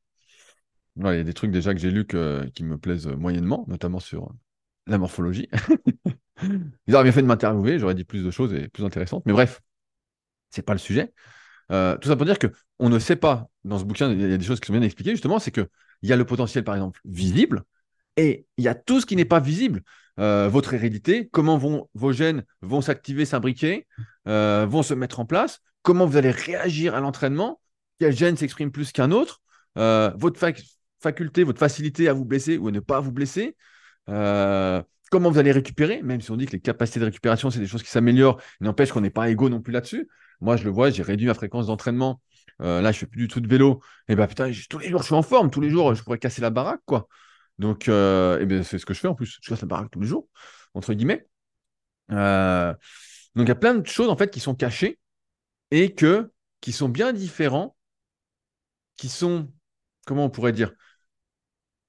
il y a des trucs déjà que j'ai lus qui me plaisent moyennement, notamment sur la morphologie. Ils auraient bien fait de m'interviewer, j'aurais dit plus de choses et plus intéressantes. Mais bref, c'est pas le sujet. Euh, tout ça pour dire que on ne sait pas, dans ce bouquin, il y a des choses qui sont bien expliquées, justement, c'est qu'il y a le potentiel, par exemple, visible, Et il y a tout ce qui n'est pas visible. Euh, votre hérédité, comment vos gènes vont s'activer, s'imbriquer, euh, vont se mettre en place, comment vous allez réagir à l'entraînement, quel gène s'exprime plus qu'un autre, votre faculté, votre facilité à vous blesser ou à ne pas vous blesser, comment vous allez récupérer, même si on dit que les capacités de récupération, c'est des choses qui s'améliorent, n'empêche qu'on n'est pas égaux non plus là-dessus. Moi, je le vois, j'ai réduit ma fréquence d'entraînement. là, je fais plus du tout de vélo. Et ben putain, tous les jours, je suis en forme. Tous les jours, je pourrais casser la baraque, quoi. Donc, euh, eh ben, c'est ce que je fais en plus. Je casse la baraque tous les jours, entre guillemets. Euh, donc, il y a plein de choses en fait qui sont cachées et que, qui sont bien différents, qui sont, comment on pourrait dire,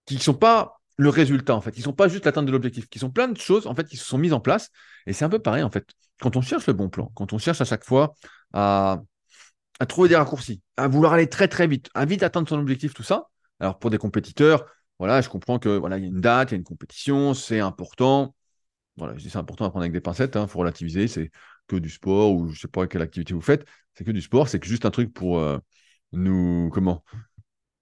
qui ne sont pas le résultat en fait, qui ne sont pas juste l'atteinte de l'objectif, qui sont plein de choses en fait qui se sont mises en place. Et c'est un peu pareil en fait. Quand on cherche le bon plan, quand on cherche à chaque fois à, trouver des raccourcis, à vouloir aller très très vite, à vite atteindre son objectif, tout ça. Alors pour des compétiteurs, voilà, je comprends que voilà, il y a une date, il y a une compétition, c'est important. Voilà, je dis c'est important à prendre avec des pincettes, il hein, faut relativiser, c'est que du sport ou je sais pas quelle activité vous faites, c'est que du sport, c'est juste un truc pour euh, nous comment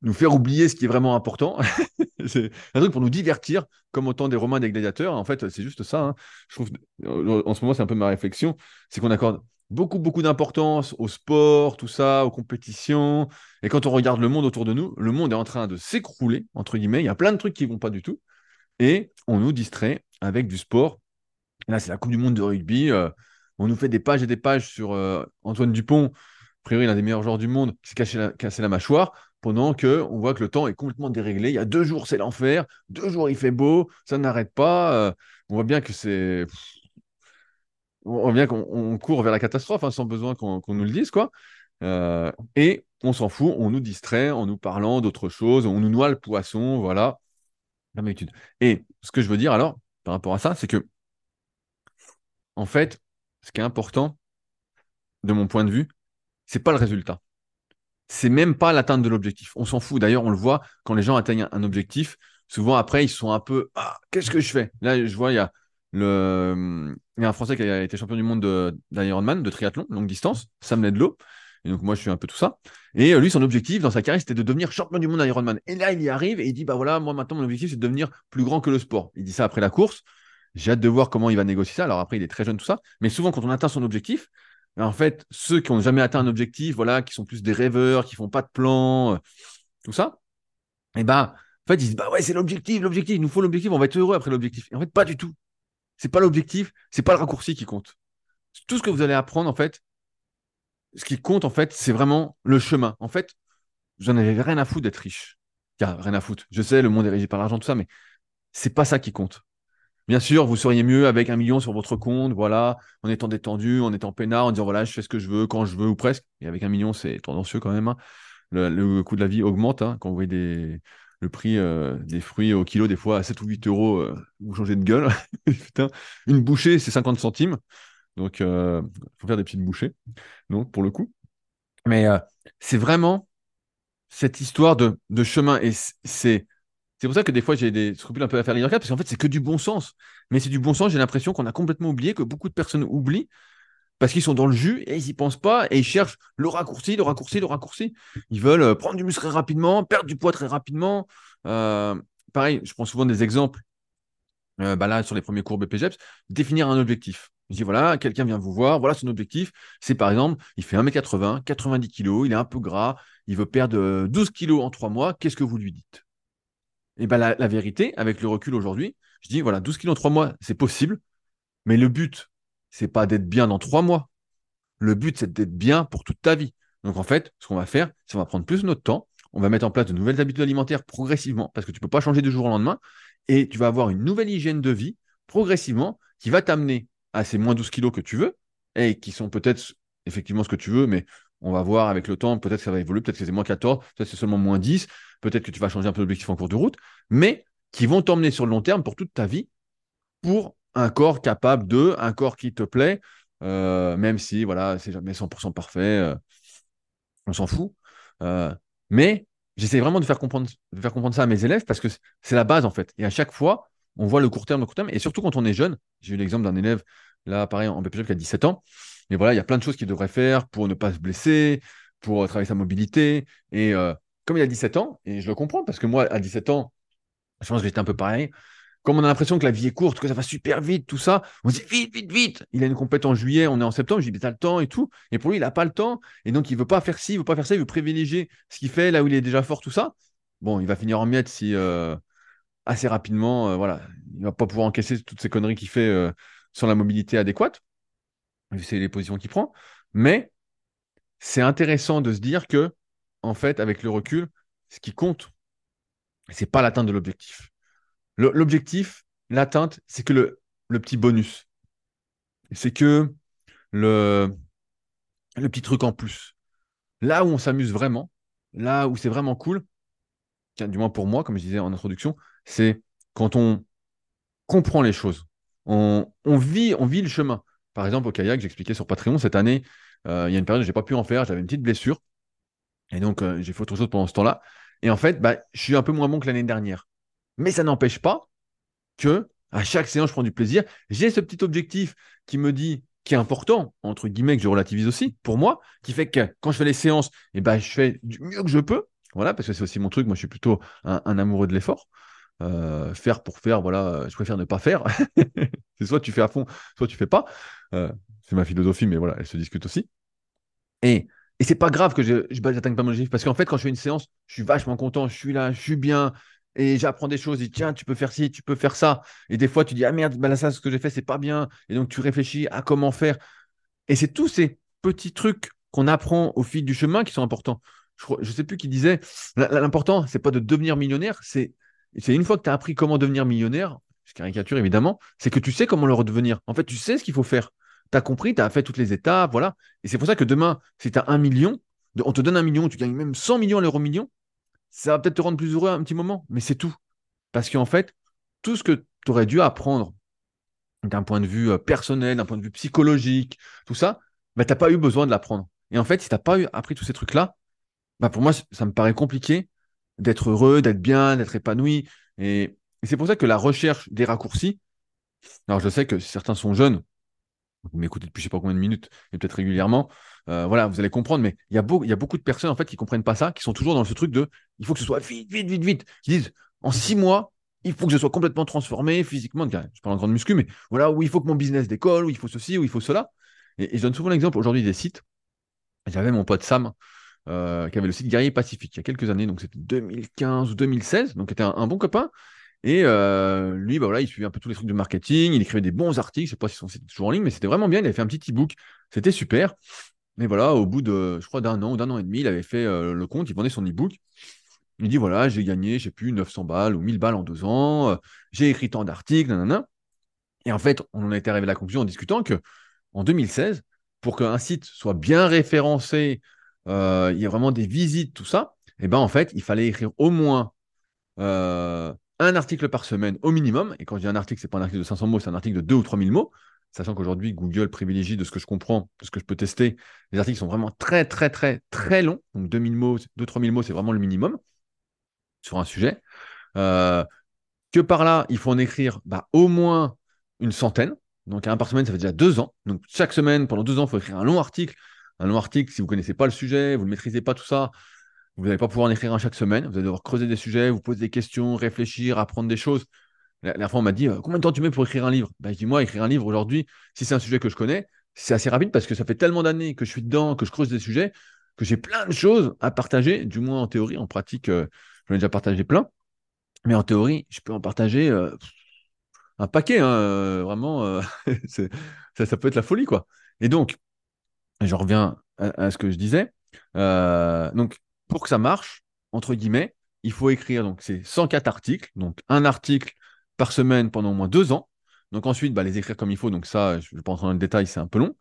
nous faire oublier ce qui est vraiment important. c'est un truc pour nous divertir, comme autant des Romains et des gladiateurs. En fait, c'est juste ça. Hein. Je trouve, en ce moment, c'est un peu ma réflexion, c'est qu'on accorde beaucoup, beaucoup d'importance au sport, tout ça, aux compétitions. Et quand on regarde le monde autour de nous, le monde est en train de s'écrouler, entre guillemets. Il y a plein de trucs qui vont pas du tout. Et on nous distrait avec du sport. Là, c'est la Coupe du Monde de rugby. Euh, on nous fait des pages et des pages sur euh, Antoine Dupont, a priori l'un des meilleurs joueurs du monde, qui s'est cassé la mâchoire, pendant que on voit que le temps est complètement déréglé. Il y a deux jours, c'est l'enfer. Deux jours, il fait beau. Ça n'arrête pas. Euh, on voit bien que c'est on vient qu'on court vers la catastrophe hein, sans besoin qu'on nous le dise, quoi. Euh, et on s'en fout, on nous distrait en nous parlant d'autre chose, on nous noie le poisson, voilà, comme d'habitude. Et ce que je veux dire alors, par rapport à ça, c'est que, en fait, ce qui est important, de mon point de vue, c'est pas le résultat. C'est même pas l'atteinte de l'objectif. On s'en fout. D'ailleurs, on le voit quand les gens atteignent un objectif. Souvent, après, ils sont un peu Ah, qu'est-ce que je fais? Là, je vois, il y a Il y a un Français qui a été champion du monde d'Ironman, de, triathlon, longue distance, Sam Ledlow. Et donc, moi, je suis un peu tout ça. Et euh, lui, son objectif dans sa carrière, c'était de devenir champion du monde d'Ironman. Et là, il y arrive et il dit Bah voilà, moi, maintenant, mon objectif, c'est de devenir plus grand que le sport. Il dit ça après la course. J'ai hâte de voir comment il va négocier ça. Alors, après, il est très jeune, tout ça. Mais souvent, quand on atteint son objectif, en fait, ceux qui n'ont jamais atteint un objectif, voilà, qui sont plus des rêveurs, qui font pas de plan, euh, tout ça, et eh ben, en fait, ils disent Bah ouais, c'est l'objectif, l'objectif, il nous faut l'objectif, on va être heureux après l'objectif. Et en fait, pas du tout. C'est pas l'objectif, c'est pas le raccourci qui compte. Tout ce que vous allez apprendre, en fait, ce qui compte, en fait, c'est vraiment le chemin. En fait, j'en avais rien à foutre d'être riche. Car rien à foutre. Je sais, le monde est régi par l'argent, tout ça, mais c'est pas ça qui compte. Bien sûr, vous seriez mieux avec un million sur votre compte, voilà, en étant détendu, en étant peinard, en disant voilà, je fais ce que je veux, quand je veux, ou presque. Et avec un million, c'est tendancieux quand même. Hein. Le, coût de la vie augmente hein, quand vous voyez des, le prix euh, des fruits au kilo, des fois à 7 ou 8 euros, euh, vous changez de gueule. Putain, une bouchée, c'est 50 centimes. Donc, il euh, faut faire des petites bouchées, donc, pour le coup. Mais c'est vraiment cette histoire de, chemin. Et c'est. Pour ça que des fois j'ai des scrupules un peu à faire leadership, parce qu'en fait c'est que du bon sens. Mais c'est du bon sens, j'ai l'impression qu'on a complètement oublié, que beaucoup de personnes oublient, parce qu'ils sont dans le jus et ils n'y pensent pas et ils cherchent le raccourci, le raccourci, le raccourci. Ils veulent euh, prendre du muscle très rapidement, perdre du poids très rapidement. Euh, pareil, je prends souvent des exemples. Euh, bah là, sur les premiers cours BPGEPS, définir un objectif. Je dis voilà, quelqu'un vient vous voir, voilà son objectif. C'est par exemple, il fait 1m80, 90 kg, il est un peu gras, il veut perdre 12 kg en 3 mois, qu'est-ce que vous lui dites? Et bien la, la, vérité, avec le recul aujourd'hui, je dis voilà, 12 kg en 3 mois, c'est possible, mais le but, c'est pas d'être bien dans trois mois. Le but, c'est d'être bien pour toute ta vie. Donc en fait, ce qu'on va faire, c'est qu'on va prendre plus notre temps, on va mettre en place de nouvelles habitudes alimentaires progressivement, parce que tu ne peux pas changer du jour au lendemain, et tu vas avoir une nouvelle hygiène de vie progressivement qui va t'amener à ces moins 12 kilos que tu veux, et qui sont peut-être effectivement ce que tu veux, mais on va voir avec le temps, peut-être que ça va évoluer, peut-être que c'est moins 14, peut-être que c'est seulement moins 10, peut-être que tu vas changer un peu d'objectif en cours de route, mais qui vont t'emmener sur le long terme pour toute ta vie pour un corps capable de, un corps qui te plaît, euh, même si voilà, c'est jamais 100% parfait, euh, on s'en fout. Euh, mais j'essaie vraiment de faire, comprendre, de faire comprendre ça à mes élèves parce que c'est la base en fait. Et à chaque fois, on voit le court terme, le court terme, et surtout quand on est jeune. J'ai eu l'exemple d'un élève, là, pareil, en BPG qui a 17 ans. Mais voilà, il y a plein de choses qu'il devrait faire pour ne pas se blesser, pour travailler sa mobilité. Et comme il a 17 ans, et je le comprends parce que moi, à 17 ans, Je pense que j'étais un peu pareil. Comme on a l'impression que la vie est courte, que ça va super vite, tout ça, on se dit vite, vite, vite. Il a une compète en juillet, on est en septembre, je dis, mais t'as le temps et tout. Et pour lui, il n'a pas le temps. Et donc, il veut pas faire ci, il veut pas faire ça, il veut privilégier ce qu'il fait là où il est déjà fort, tout ça. Bon, il va finir en miettes si euh, assez rapidement, euh, voilà, il va pas pouvoir encaisser toutes ces conneries qu'il fait euh, sans la mobilité adéquate. C'est les positions qu'il prend. Mais c'est intéressant de se dire que, en fait, avec le recul, ce qui compte, c'est pas l'atteinte de l'objectif. L'objectif, l'atteinte, c'est que le, petit bonus. C'est que le, le petit truc en plus. Là où on s'amuse vraiment, là où c'est vraiment cool, du moins pour moi, comme je disais en introduction, c'est quand on comprend les choses. On, vit, on vit le chemin. Par exemple, au kayak, j'expliquais sur Patreon, cette année, euh, il y a une période où je n'ai pas pu en faire, j'avais une petite blessure. Et donc, euh, j'ai fait autre chose pendant ce temps-là. Et en fait, bah, je suis un peu moins bon que l'année dernière. Mais ça n'empêche pas que à chaque séance, je prends du plaisir. J'ai ce petit objectif qui me dit, qui est important, entre guillemets, que je relativise aussi, pour moi, qui fait que quand je fais les séances, eh ben, je fais du mieux que je peux. Voilà, parce que c'est aussi mon truc. Moi, je suis plutôt un, amoureux de l'effort. Euh, faire pour faire, voilà, je préfère ne pas faire. c'est soit tu fais à fond, soit tu fais pas. Euh, c'est ma philosophie, mais voilà, elle se discute aussi. Et, et c'est pas grave que je n'atteigne pas mon objectif, parce qu'en fait, quand je fais une séance, je suis vachement content, je suis là, je suis bien, et j'apprends des choses, et tiens, tu peux faire ci, tu peux faire ça. Et des fois, tu dis, ah merde, bah là, ça, ce que j'ai fait, c'est pas bien. Et donc, tu réfléchis à comment faire. Et c'est tous ces petits trucs qu'on apprend au fil du chemin qui sont importants. Je ne sais plus qui disait, l'important, c'est pas de devenir millionnaire, c'est une fois que tu as appris comment devenir millionnaire, je caricature évidemment, c'est que tu sais comment le redevenir. En fait, tu sais ce qu'il faut faire. Tu as compris, tu as fait toutes les étapes, voilà. Et c'est pour ça que demain, si tu as un million, on te donne un million, tu gagnes même 100 millions à l'euro million, ça va peut-être te rendre plus heureux un petit moment, mais c'est tout. Parce qu'en fait, tout ce que tu aurais dû apprendre d'un point de vue euh, personnel, d'un point de vue psychologique, tout ça, bah, tu n'as pas eu besoin de l'apprendre. Et en fait, si tu n'as pas eu, appris tous ces trucs-là, bah, pour moi, ça me paraît compliqué d'être heureux, d'être bien, d'être épanoui. Et, c'est pour ça que la recherche des raccourcis, alors je sais que certains sont jeunes, vous m'écoutez depuis je ne sais pas combien de minutes, et peut-être régulièrement, euh, voilà, vous allez comprendre, mais il y, a beau, y a beaucoup de personnes en fait qui ne comprennent pas ça, qui sont toujours dans ce truc de il faut que ce soit vite, vite, vite, vite. Qui disent en six mois, il faut que je sois complètement transformé physiquement. Je parle en grande muscu, mais voilà, où il faut que mon business décolle, où il faut ceci, où il faut cela. Et, je donne souvent l'exemple aujourd'hui des sites. J'avais mon pote Sam, euh, qui avait le site Guerrier Pacifique il y a quelques années, donc c'était 2015 ou 2016, donc était un, bon copain. Et euh, lui, bah voilà, il suivait un peu tous les trucs de marketing, il écrivait des bons articles, je sais pas si son site est toujours en ligne, mais c'était vraiment bien, il avait fait un petit e-book, c'était super. Mais voilà, au bout de, je crois, d'un an ou d'un an et demi, il avait fait euh, le compte, il vendait son e-book. Il dit voilà, j'ai gagné, j'ai plus 900 balles ou 1000 balles en deux ans, euh, j'ai écrit tant d'articles, nanana. Et en fait, on en a été arrivé à la conclusion en discutant que en 2016, pour qu'un site soit bien référencé, euh, il y a vraiment des visites, tout ça, et eh ben en fait, il fallait écrire au moins un article par semaine au minimum. Et quand je dis un article, c'est pas un article de 500 mots, c'est un article de 2 ou 3000 mots sachant qu'aujourd'hui, Google privilégie de ce que je comprends, de ce que je peux tester. Les articles sont vraiment très, très, très, très longs. Donc 2000 mots, 2-3000 mots, c'est vraiment le minimum sur un sujet. Euh, que par là, il faut en écrire bah, au moins une centaine. Donc un par semaine, ça fait déjà deux ans. Donc chaque semaine, pendant deux ans, il faut écrire un long article. Un long article, si vous ne connaissez pas le sujet, vous ne maîtrisez pas tout ça, vous n'allez pas pouvoir en écrire un chaque semaine. Vous allez devoir creuser des sujets, vous poser des questions, réfléchir, apprendre des choses. La dernière fois, on m'a dit euh, Combien de temps tu mets pour écrire un livre? Ben, Je dis Moi, écrire un livre aujourd'hui, si c'est un sujet que je connais, c'est assez rapide parce que ça fait tellement d'années que je suis dedans, que je creuse des sujets, que j'ai plein de choses à partager, du moins en théorie. En pratique, euh, j'en ai déjà partagé plein. Mais en théorie, je peux en partager euh, un paquet. Hein, vraiment, ça, ça, peut être la folie. quoi. Et donc, je reviens à, à ce que je disais. donc, pour que ça marche, entre guillemets, il faut écrire donc c'est 104 articles, donc un article par semaine pendant au moins deux ans. Donc ensuite, bah, les écrire comme il faut. Donc ça, je rentrer dans le détail, c'est un peu long.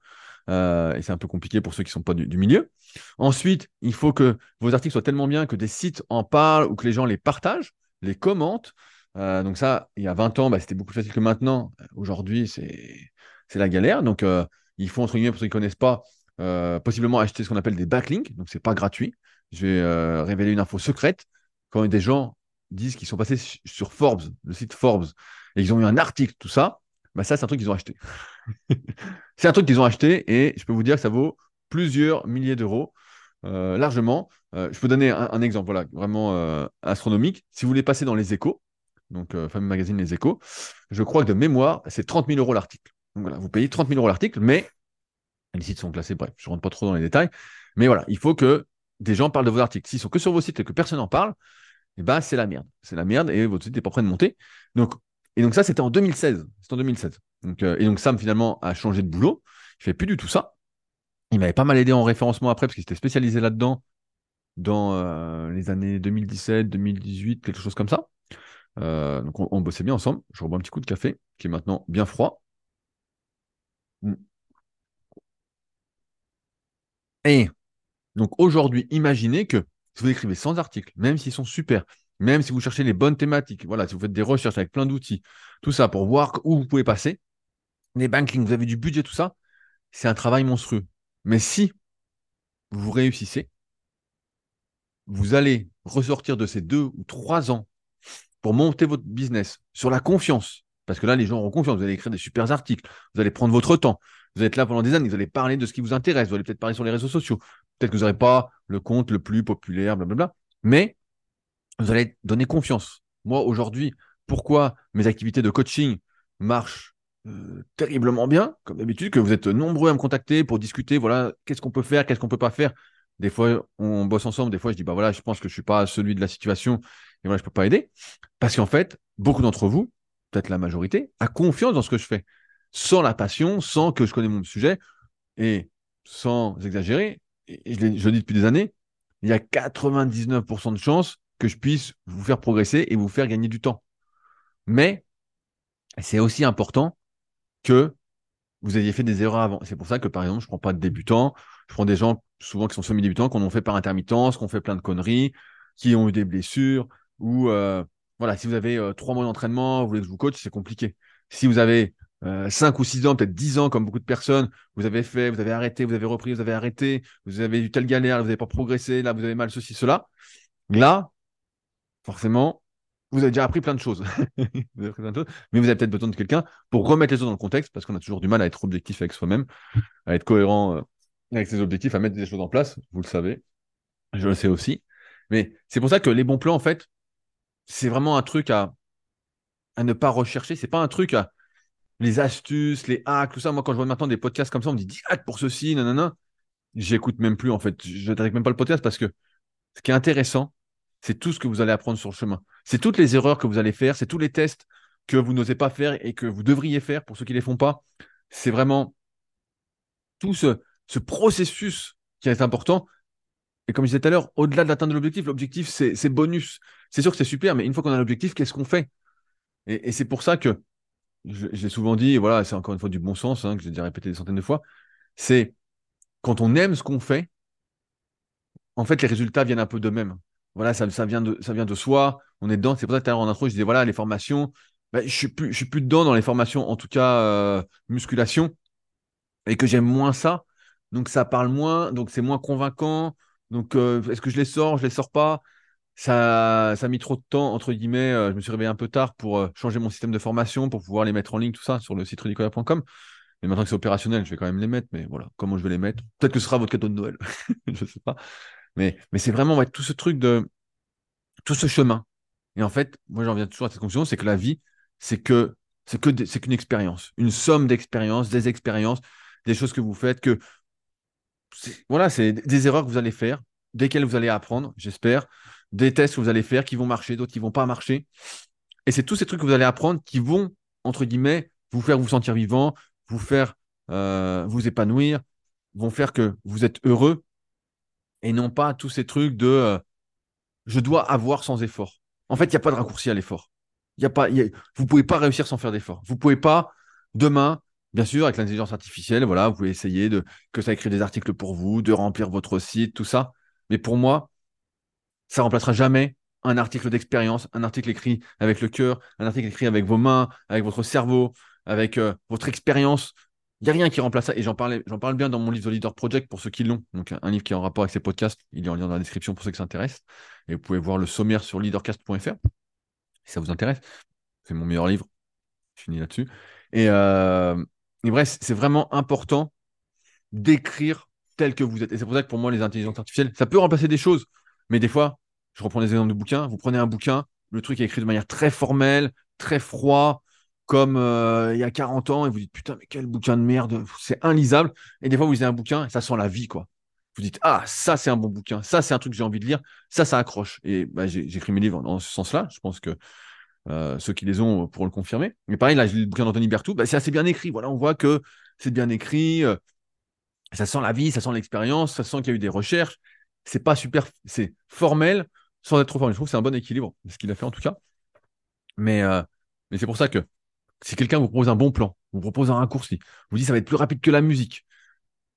Euh, et c'est un peu compliqué pour ceux qui ne sont pas du, milieu. Ensuite, il faut que vos articles soient tellement bien que des sites en parlent ou que les gens les partagent, les commentent. Euh, donc ça, il y a 20 ans, bah, c'était beaucoup plus facile que maintenant. Aujourd'hui, c'est la galère. Donc euh, il faut, entre guillemets, pour ceux qui ne connaissent pas, possiblement acheter ce qu'on appelle des backlinks. Donc ce n'est pas gratuit. Je vais révéler une info secrète. Quand des gens disent qu'ils sont passés sur Forbes, le site Forbes, et ils ont eu un article, tout ça, bah ça, c'est un truc qu'ils ont acheté. c'est un truc qu'ils ont acheté et je peux vous dire que ça vaut plusieurs milliers d'euros, euh, largement. Euh, je peux donner un, exemple, voilà, vraiment euh, astronomique. Si vous voulez passer dans les échos, donc fameux magazine Les Échos. Je crois que de mémoire, c'est 30 000 euros l'article. Donc voilà, vous payez 30 000 euros l'article, mais les sites sont classés, bref, je ne rentre pas trop dans les détails. Mais voilà, il faut que des gens parlent de vos articles. S'ils sont que sur vos sites et que personne n'en parle, eh ben, c'est la merde. C'est la merde et votre site n'est pas prêt de monter. Donc, et donc ça, c'était en 2016. C'était en 2016. Donc, euh, et donc Sam, finalement, a changé de boulot. Il fait plus du tout ça. Il m'avait pas mal aidé en référencement après parce qu'il s'était spécialisé là-dedans dans euh, les années 2017, 2018, quelque chose comme ça. Euh, donc on, bossait bien ensemble. Je rebois un petit coup de café qui est maintenant bien froid. Mm. Et donc aujourd'hui, imaginez que si vous écrivez 100 articles, même s'ils sont super, même si vous cherchez les bonnes thématiques, voilà, si vous faites des recherches avec plein d'outils, tout ça pour voir où vous pouvez passer, les banklinks, vous avez du budget, tout ça, c'est un travail monstrueux. Mais si vous réussissez, vous allez ressortir de ces deux ou trois ans pour monter votre business sur la confiance. Parce que là, les gens auront confiance. Vous allez écrire des super articles. Vous allez prendre votre temps. Vous êtes là pendant des années. Vous allez parler de ce qui vous intéresse. Vous allez peut-être parler sur les réseaux sociaux. Peut-être que vous n'aurez pas le compte le plus populaire, blablabla. Mais vous allez donner confiance. Moi, aujourd'hui, pourquoi mes activités de coaching marchent euh, terriblement bien, comme d'habitude, que vous êtes nombreux à me contacter pour discuter, voilà, qu'est-ce qu'on peut faire, qu'est-ce qu'on peut pas faire. Des fois, on bosse ensemble, des fois, je dis, bah voilà, je pense que je suis pas celui de la situation, et voilà, je peux pas aider. Parce qu'en fait, beaucoup d'entre vous, peut-être la majorité, a confiance dans ce que je fais. Sans la passion, sans que je connais mon sujet, et sans exagérer, je, le dis depuis des années, il y a 99% de chances que je puisse vous faire progresser et vous faire gagner du temps. Mais c'est aussi important que vous ayez fait des erreurs avant. C'est pour ça que, par exemple, je ne prends pas de débutants. Je prends des gens, souvent, qui sont semi-débutants, qu'on ont fait par intermittence, qui ont fait plein de conneries, qui ont eu des blessures, ou, euh, voilà, si vous avez euh, trois mois d'entraînement, vous voulez que je vous coach, c'est compliqué. Si vous avez euh, cinq ou six ans, peut-être dix ans, comme beaucoup de personnes, vous avez fait, vous avez arrêté, vous avez repris, vous avez arrêté, vous avez eu telle galère, vous n'avez pas progressé, là, vous avez mal ceci, cela. Là, forcément, vous avez déjà appris plein de choses. mais vous avez peut-être besoin de quelqu'un pour remettre les choses dans le contexte, parce qu'on a toujours du mal à être objectif avec soi-même, à être cohérent euh, avec ses objectifs, à mettre des choses en place. Vous le savez. Je le sais aussi. Mais c'est pour ça que les bons plans, en fait, c'est vraiment un truc à, à ne pas rechercher. C'est pas un truc à les astuces, les hacks, tout ça. Moi, quand je vois maintenant des podcasts comme ça, on me dit direct pour ceci, nanana. J'écoute même plus, en fait. Je n'attaque même pas le podcast parce que ce qui est intéressant, c'est tout ce que vous allez apprendre sur le chemin. C'est toutes les erreurs que vous allez faire, c'est tous les tests que vous n'osez pas faire et que vous devriez faire pour ceux qui ne les font pas. C'est vraiment tout ce, processus qui est important. Et comme je disais tout à l'heure, au-delà de l'atteinte de l'objectif, l'objectif, c'est bonus. C'est sûr que c'est super, mais une fois qu'on a l'objectif, qu'est-ce qu'on fait? Et, c'est pour ça que, j'ai souvent dit, et voilà, c'est encore une fois du bon sens, hein, que j'ai déjà répété des centaines de fois, c'est quand on aime ce qu'on fait, en fait, les résultats viennent un peu d'eux-mêmes. Voilà, ça, vient de, soi, on est dedans. C'est pour ça que tout à l'heure en intro, je disais, voilà, les formations, bah, je ne suis, plus, je suis plus dedans dans les formations, en tout cas euh, musculation, et que j'aime moins ça. Donc ça parle moins, donc c'est moins convaincant. Donc euh, est-ce que je les sors, je les sors pas? Ça, ça a mis trop de temps, entre guillemets. Euh, je me suis réveillé un peu tard pour changer mon système de formation, pour pouvoir les mettre en ligne, tout ça, sur le site rudicola.com. Mais maintenant que c'est opérationnel, je vais quand même les mettre. Mais voilà, comment je vais les mettre? Peut-être que ce sera votre cadeau de Noël. je ne sais pas. Mais, mais c'est vraiment tout ce truc de tout ce chemin. Et en fait, moi j'en viens toujours à cette conclusion, c'est que la vie, c'est que c'est que c'est qu'une expérience, une somme d'expériences, des expériences, des choses que vous faites, que voilà, c'est des erreurs que vous allez faire, desquelles vous allez apprendre, j'espère, des tests que vous allez faire qui vont marcher, d'autres qui vont pas marcher. Et c'est tous ces trucs que vous allez apprendre qui vont, entre guillemets, vous faire vous sentir vivant, vous faire euh, vous épanouir, vont faire que vous êtes heureux et non pas tous ces trucs de euh, je dois avoir sans effort. En fait, il n'y a pas de raccourci à l'effort. Il y a pas, vous pouvez pas réussir sans faire d'effort. Vous pouvez pas, demain, bien sûr, avec l'intelligence artificielle, voilà, vous pouvez essayer de que ça écrit des articles pour vous, de remplir votre site, tout ça. Mais pour moi, ça remplacera jamais un article d'expérience, un article écrit avec le cœur, un article écrit avec vos mains, avec votre cerveau, avec euh, votre expérience, il n'y a rien qui remplace ça. Et j'en parle bien dans mon livre The Leader Project pour ceux qui l'ont. Donc, un livre qui est en rapport avec ces podcasts. Il est en lien dans la description pour ceux qui s'intéressent. Et vous pouvez voir le sommaire sur leadercast.fr si ça vous intéresse. C'est mon meilleur livre. Je finis là-dessus. Et, euh, bref, c'est vraiment important d'écrire tel que vous êtes. Et c'est pour ça que pour moi, les intelligences artificielles, ça peut remplacer des choses. Mais des fois, je reprends des exemples de bouquins. Vous prenez un bouquin, le truc est écrit de manière très formelle, très froid, comme euh, il y a 40 ans, et vous dites putain, mais quel bouquin de merde, c'est inlisable. Et des fois, vous lisez un bouquin et ça sent la vie, quoi. Vous dites ah, ça, c'est un bon bouquin, ça, c'est un truc que j'ai envie de lire, ça, ça accroche. Et bah, j'écris mes livres dans ce sens-là. Je pense que euh, ceux qui les ont pourront le confirmer. Mais pareil, là, le bouquin d'Anthony Berthoud, bah, c'est assez bien écrit. Voilà, on voit que c'est bien écrit. Euh, ça sent la vie, ça sent l'expérience, ça sent qu'il y a eu des recherches. C'est pas super, c'est formel sans être trop formel. Je trouve que c'est un bon équilibre, ce qu'il a fait en tout cas. Mais, euh, mais c'est pour ça que si quelqu'un vous propose un bon plan, vous propose un raccourci, vous dit ça va être plus rapide que la musique,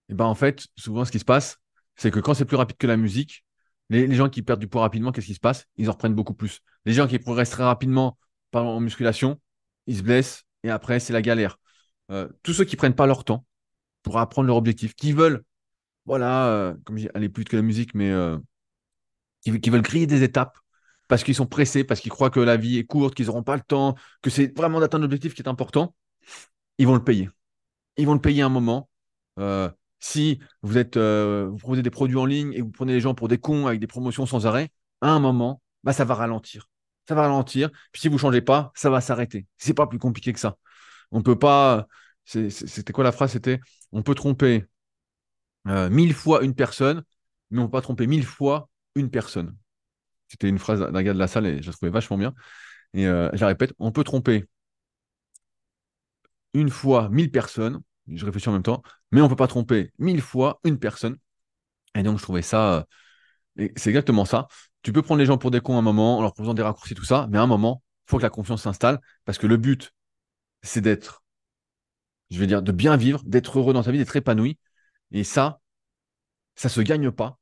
et ben en fait, souvent ce qui se passe, c'est que quand c'est plus rapide que la musique, les, gens qui perdent du poids rapidement, qu'est-ce qui se passe? Ils en reprennent beaucoup plus. Les gens qui progressent très rapidement en musculation, ils se blessent et après c'est la galère. Euh, tous ceux qui prennent pas leur temps pour apprendre leur objectif, qui veulent, voilà, euh, comme je dis, aller plus vite que la musique, mais qui, veulent griller des étapes parce qu'ils sont pressés, parce qu'ils croient que la vie est courte, qu'ils n'auront pas le temps, que c'est vraiment d'atteindre l'objectif qui est important, ils vont le payer. Ils vont le payer un moment. si vous êtes, vous proposez des produits en ligne et vous prenez les gens pour des cons avec des promotions sans arrêt, à un moment, bah, ça va ralentir. Ça va ralentir. Puis si vous ne changez pas, ça va s'arrêter. C'est pas plus compliqué que ça. On ne peut pas. C'était quoi la phrase? C'était on peut tromper euh, mille fois une personne, mais on ne peut pas tromper mille fois une personne. C'était une phrase d'un gars de la salle et je la trouvais vachement bien. Et euh, je la répète, on peut tromper une fois mille personnes, je réfléchis en même temps, mais on ne peut pas tromper mille fois une personne. Et donc je trouvais ça, euh, c'est exactement ça. Tu peux prendre les gens pour des cons un moment en leur proposant des raccourcis, tout ça, mais à un moment, il faut que la confiance s'installe parce que le but, c'est d'être je veux dire, de bien vivre, d'être heureux dans sa vie, d'être épanoui. Et ça, ça se gagne pas,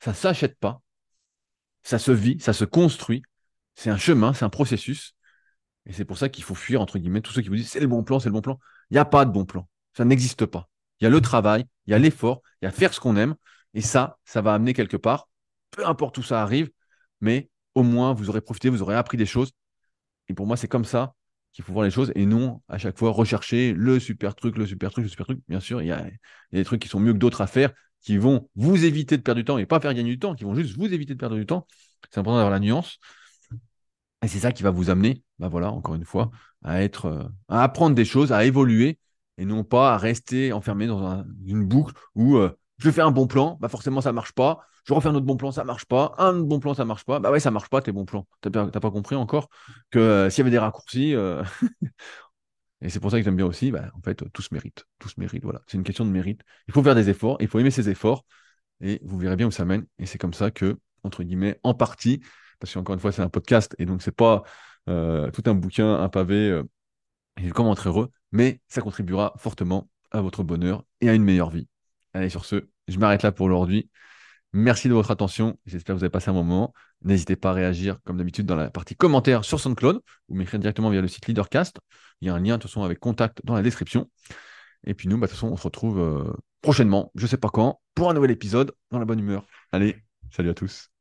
ça s'achète pas, ça se vit, ça se construit. C'est un chemin, c'est un processus. Et c'est pour ça qu'il faut fuir, entre guillemets, tous ceux qui vous disent c'est le bon plan, c'est le bon plan. Il n'y a pas de bon plan. Ça n'existe pas. Il y a le travail, il y a l'effort, il y a faire ce qu'on aime. Et ça, ça va amener quelque part. Peu importe où ça arrive, mais au moins, vous aurez profité, vous aurez appris des choses. Et pour moi, c'est comme ça qu'il faut voir les choses et non à chaque fois rechercher le super truc, le super truc, le super truc. Bien sûr, il y a, des trucs qui sont mieux que d'autres à faire, qui vont vous éviter de perdre du temps et pas faire gagner du temps, qui vont juste vous éviter de perdre du temps. C'est important d'avoir la nuance. Et c'est ça qui va vous amener, bah voilà, encore une fois, à être, euh, à apprendre des choses, à évoluer et non pas à rester enfermé dans une boucle où euh, je fais un bon plan, bah forcément ça marche pas. Je refais un autre bon plan, ça marche pas. Un bon plan, ça marche pas. Bah ouais, ça marche pas tes bons plans. T'as pas compris encore que euh, s'il y avait des raccourcis, et c'est pour ça que j'aime bien aussi, bah, en fait, tout se mérite. Tout se mérite, voilà. C'est une question de mérite. Il faut faire des efforts, il faut aimer ses efforts, et vous verrez bien où ça mène. Et c'est comme ça que, entre guillemets, en partie, parce qu'encore une fois, c'est un podcast, et donc c'est pas euh, tout un bouquin, un pavé, et comment être heureux, mais ça contribuera fortement à votre bonheur et à une meilleure vie. Allez, sur ce, je m'arrête là pour aujourd'hui. Merci de votre attention. J'espère que vous avez passé un moment. N'hésitez pas à réagir, comme d'habitude, dans la partie commentaires sur SoundCloud ou m'écrire directement via le site Leadercast. Il y a un lien, de toute façon, avec contact dans la description. Et puis nous, bah, de toute façon, on se retrouve euh, prochainement, je ne sais pas quand, pour un nouvel épisode dans la bonne humeur. Allez, salut à tous.